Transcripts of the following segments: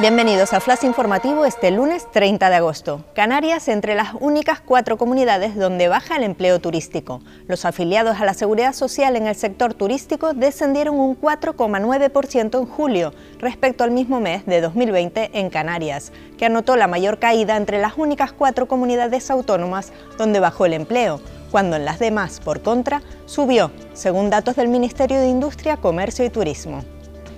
Bienvenidos a Flash Informativo este lunes 30 de agosto. Canarias entre las únicas cuatro comunidades donde baja el empleo turístico. Los afiliados a la seguridad social en el sector turístico descendieron un 4,9% en julio respecto al mismo mes de 2020 en Canarias, que anotó la mayor caída entre las únicas cuatro comunidades autónomas donde bajó el empleo, cuando en las demás, por contra, subió, según datos del Ministerio de Industria, Comercio y Turismo.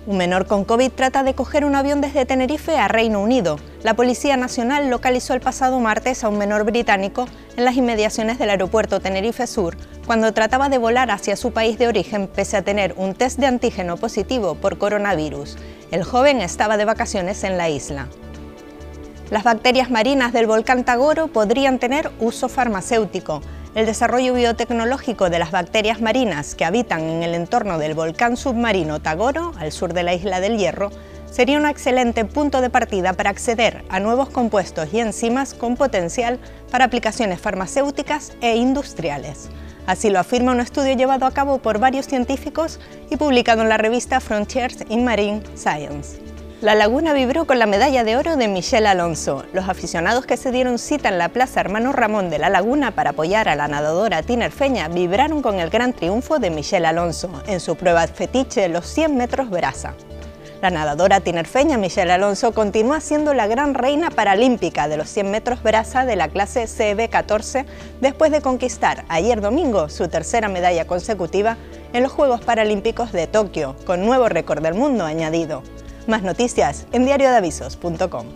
Un menor con COVID trata de coger un avión desde Tenerife a Reino Unido. La Policía Nacional localizó el pasado martes a un menor británico en las inmediaciones del aeropuerto Tenerife Sur cuando trataba de volar hacia su país de origen pese a tener un test de antígeno positivo por coronavirus. El joven estaba de vacaciones en la isla. Las bacterias marinas del volcán Tagoro podrían tener uso farmacéutico el desarrollo biotecnológico de las bacterias marinas que habitan en el entorno del volcán submarino Tagoro, al sur de la isla del Hierro, sería un excelente punto de partida para acceder a nuevos compuestos y enzimas con potencial para aplicaciones farmacéuticas e industriales. Así lo afirma un estudio llevado a cabo por varios científicos y publicado en la revista Frontiers in Marine Science. La laguna vibró con la medalla de oro de Michelle Alonso. Los aficionados que se dieron cita en la Plaza Hermano Ramón de la Laguna para apoyar a la nadadora tinerfeña vibraron con el gran triunfo de Michelle Alonso en su prueba fetiche los 100 metros brasa. La nadadora tinerfeña Michelle Alonso continúa siendo la gran reina paralímpica de los 100 metros brasa de la clase CB14 después de conquistar ayer domingo su tercera medalla consecutiva en los Juegos Paralímpicos de Tokio, con nuevo récord del mundo añadido. Más noticias en diariodeavisos.com.